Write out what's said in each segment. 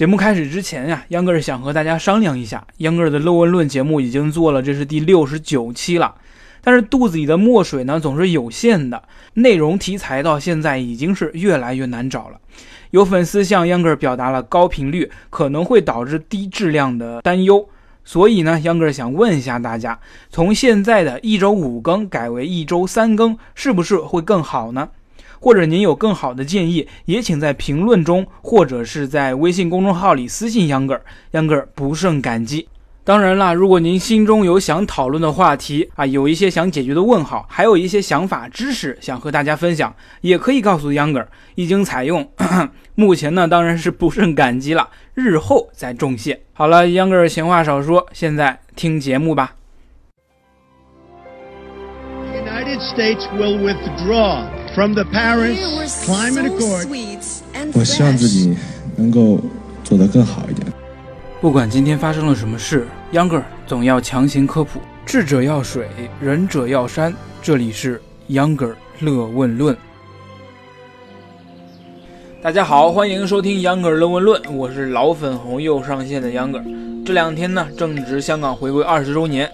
节目开始之前呀，秧歌儿想和大家商量一下。秧歌儿的《乐问论》节目已经做了，这是第六十九期了。但是肚子里的墨水呢，总是有限的，内容题材到现在已经是越来越难找了。有粉丝向秧歌儿表达了高频率可能会导致低质量的担忧，所以呢，秧歌儿想问一下大家：从现在的一周五更改为一周三更，是不是会更好呢？或者您有更好的建议，也请在评论中或者是在微信公众号里私信秧歌儿，秧歌儿不胜感激。当然啦，如果您心中有想讨论的话题啊，有一些想解决的问号，还有一些想法、知识想和大家分享，也可以告诉秧歌儿，一经采用。目前呢，当然是不胜感激了，日后再重谢。好了，秧歌儿闲话少说，现在听节目吧。United States will withdraw from the Paris Climate Accord. 我希望自己能够做得更好一点。不管今天发生了什么事，秧歌儿总要强行科普。智者要水，仁者要山。这里是秧歌儿乐问论。大家好，欢迎收听秧歌儿乐问论，我是老粉红又上线的秧歌儿。这两天呢，正值香港回归二十周年，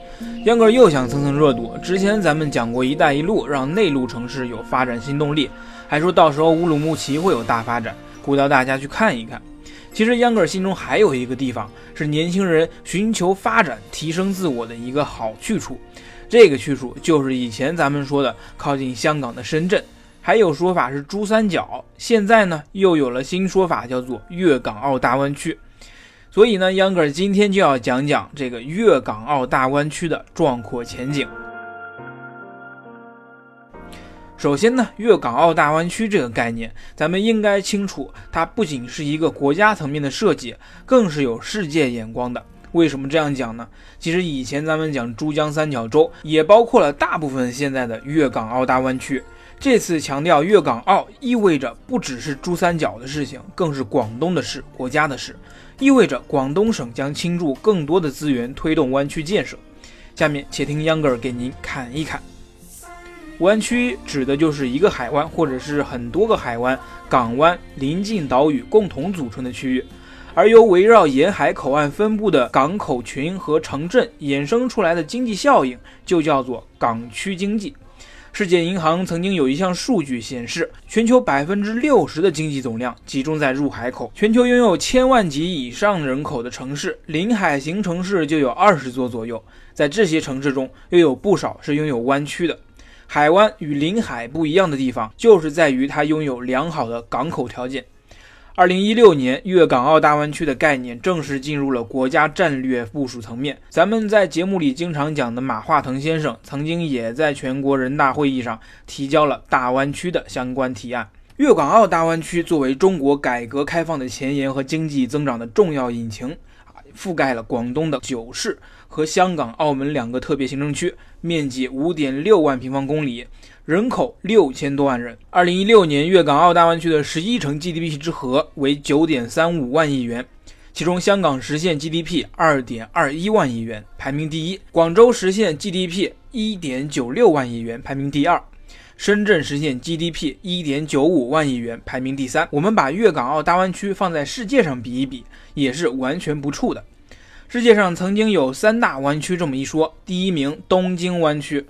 秧歌又想蹭蹭热度。之前咱们讲过“一带一路”，让内陆城市有发展新动力，还说到时候乌鲁木齐会有大发展，鼓捣大家去看一看。其实秧歌心中还有一个地方是年轻人寻求发展、提升自我的一个好去处，这个去处就是以前咱们说的靠近香港的深圳，还有说法是珠三角，现在呢又有了新说法，叫做粤港澳大湾区。所以呢，秧歌儿今天就要讲讲这个粤港澳大湾区的壮阔前景。首先呢，粤港澳大湾区这个概念，咱们应该清楚，它不仅是一个国家层面的设计，更是有世界眼光的。为什么这样讲呢？其实以前咱们讲珠江三角洲，也包括了大部分现在的粤港澳大湾区。这次强调粤港澳，意味着不只是珠三角的事情，更是广东的事，国家的事，意味着广东省将倾注更多的资源推动湾区建设。下面且听秧歌儿给您侃一侃。湾区指的就是一个海湾或者是很多个海湾、港湾、临近岛屿共同组成的区域，而由围绕沿海口岸分布的港口群和城镇衍生出来的经济效应，就叫做港区经济。世界银行曾经有一项数据显示，全球百分之六十的经济总量集中在入海口。全球拥有千万级以上人口的城市，临海型城市就有二十座左右。在这些城市中，又有不少是拥有湾区的。海湾与临海不一样的地方，就是在于它拥有良好的港口条件。二零一六年，粤港澳大湾区的概念正式进入了国家战略部署层面。咱们在节目里经常讲的马化腾先生，曾经也在全国人大会议上提交了大湾区的相关提案。粤港澳大湾区作为中国改革开放的前沿和经济增长的重要引擎，啊，覆盖了广东的九市和香港、澳门两个特别行政区，面积五点六万平方公里。人口六千多万人。二零一六年，粤港澳大湾区的十一城 GDP 之和为九点三五万亿元，其中香港实现 GDP 二点二一万亿元，排名第一；广州实现 GDP 一点九六万亿元，排名第二；深圳实现 GDP 一点九五万亿元，排名第三。我们把粤港澳大湾区放在世界上比一比，也是完全不怵的。世界上曾经有三大湾区这么一说，第一名东京湾区。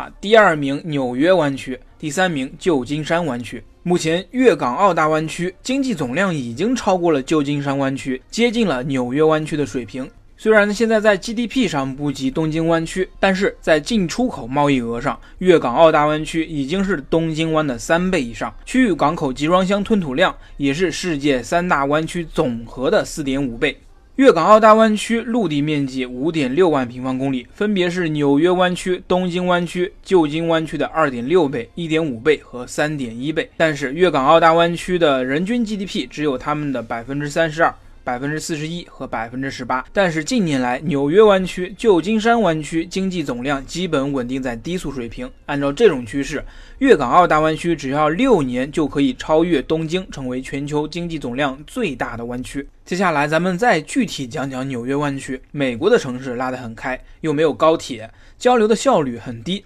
啊，第二名纽约湾区，第三名旧金山湾区。目前粤港澳大湾区经济总量已经超过了旧金山湾区，接近了纽约湾区的水平。虽然现在在 GDP 上不及东京湾区，但是在进出口贸易额上，粤港澳大湾区已经是东京湾的三倍以上。区域港口集装箱吞吐量也是世界三大湾区总和的四点五倍。粤港澳大湾区陆地面积五点六万平方公里，分别是纽约湾区、东京湾区、旧金湾区的二点六倍、一点五倍和三点一倍。但是粤港澳大湾区的人均 GDP 只有他们的百分之三十二、百分之四十一和百分之十八。但是近年来，纽约湾区、旧金山湾区经济总量基本稳定在低速水平。按照这种趋势，粤港澳大湾区只要六年就可以超越东京，成为全球经济总量最大的湾区。接下来，咱们再具体讲讲纽约湾区。美国的城市拉得很开，又没有高铁，交流的效率很低。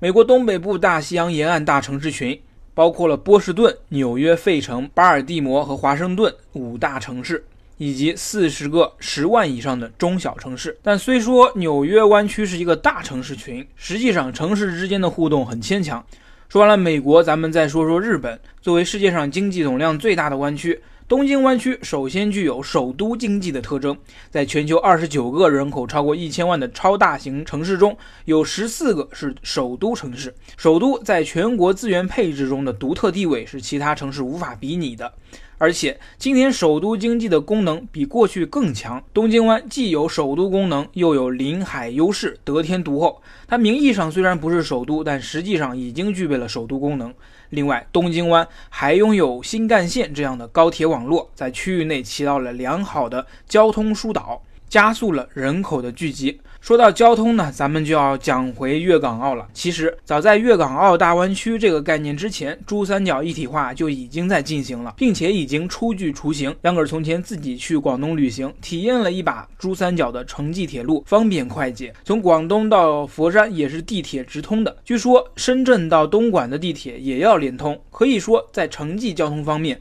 美国东北部大西洋沿岸大城市群包括了波士顿、纽约、费城、巴尔的摩和华盛顿五大城市。以及四十个十万以上的中小城市。但虽说纽约湾区是一个大城市群，实际上城市之间的互动很牵强。说完了美国，咱们再说说日本。作为世界上经济总量最大的湾区。东京湾区首先具有首都经济的特征，在全球二十九个人口超过一千万的超大型城市中，有十四个是首都城市。首都在全国资源配置中的独特地位是其他城市无法比拟的。而且，今天首都经济的功能比过去更强。东京湾既有首都功能，又有临海优势，得天独厚。它名义上虽然不是首都，但实际上已经具备了首都功能。另外，东京湾还拥有新干线这样的高铁网络，在区域内起到了良好的交通疏导。加速了人口的聚集。说到交通呢，咱们就要讲回粤港澳了。其实，早在粤港澳大湾区这个概念之前，珠三角一体化就已经在进行了，并且已经初具雏形。杨哥从前自己去广东旅行，体验了一把珠三角的城际铁路，方便快捷。从广东到佛山也是地铁直通的。据说深圳到东莞的地铁也要连通。可以说，在城际交通方面，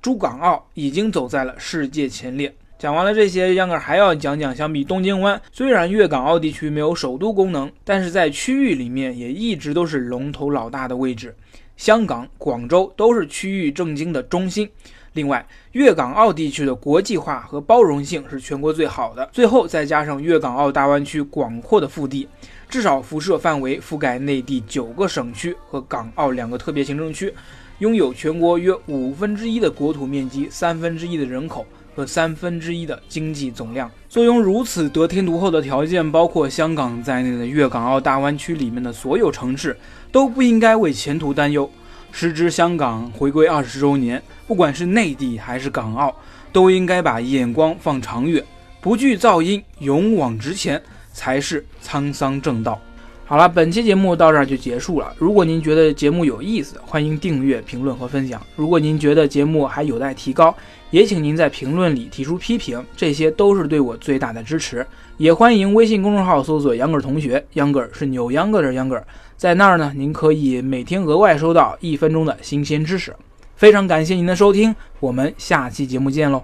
珠港澳已经走在了世界前列。讲完了这些，秧歌还要讲讲，相比东京湾，虽然粤港澳地区没有首都功能，但是在区域里面也一直都是龙头老大的位置。香港、广州都是区域政经的中心。另外，粤港澳地区的国际化和包容性是全国最好的。最后再加上粤港澳大湾区广阔的腹地，至少辐射范围覆盖内地九个省区和港澳两个特别行政区，拥有全国约五分之一的国土面积，三分之一的人口。和三分之一的经济总量，坐拥如此得天独厚的条件，包括香港在内的粤港澳大湾区里面的所有城市都不应该为前途担忧。时值香港回归二十周年，不管是内地还是港澳，都应该把眼光放长远，不惧噪音，勇往直前，才是沧桑正道。好了，本期节目到这儿就结束了。如果您觉得节目有意思，欢迎订阅、评论和分享。如果您觉得节目还有待提高，也请您在评论里提出批评，这些都是对我最大的支持。也欢迎微信公众号搜索“秧歌儿同学”，秧歌儿是扭秧歌的秧歌儿，在那儿呢，您可以每天额外收到一分钟的新鲜知识。非常感谢您的收听，我们下期节目见喽。